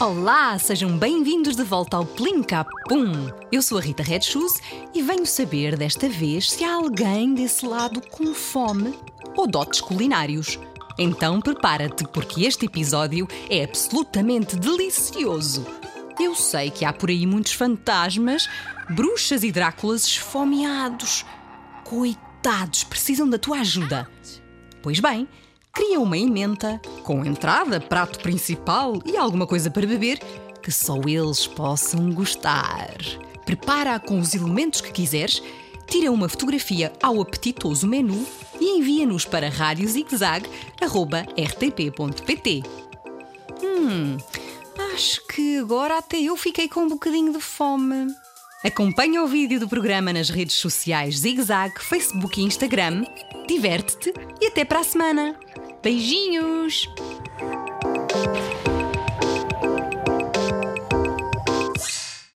Olá, sejam bem-vindos de volta ao Plinca Pum. Eu sou a Rita Red Shoes e venho saber desta vez se há alguém desse lado com fome ou dotes culinários. Então prepara-te, porque este episódio é absolutamente delicioso. Eu sei que há por aí muitos fantasmas, bruxas e Dráculas esfomeados. Coitados, precisam da tua ajuda. Pois bem, cria uma emenda com entrada, prato principal e alguma coisa para beber que só eles possam gostar. Prepara-a com os elementos que quiseres, tira uma fotografia ao apetitoso menu e envia-nos para radiozigzag.rtp.pt. Hum, acho que agora até eu fiquei com um bocadinho de fome. Acompanha o vídeo do programa nas redes sociais Zigzag, Facebook e Instagram. Diverte-te e até para a semana. Beijinhos!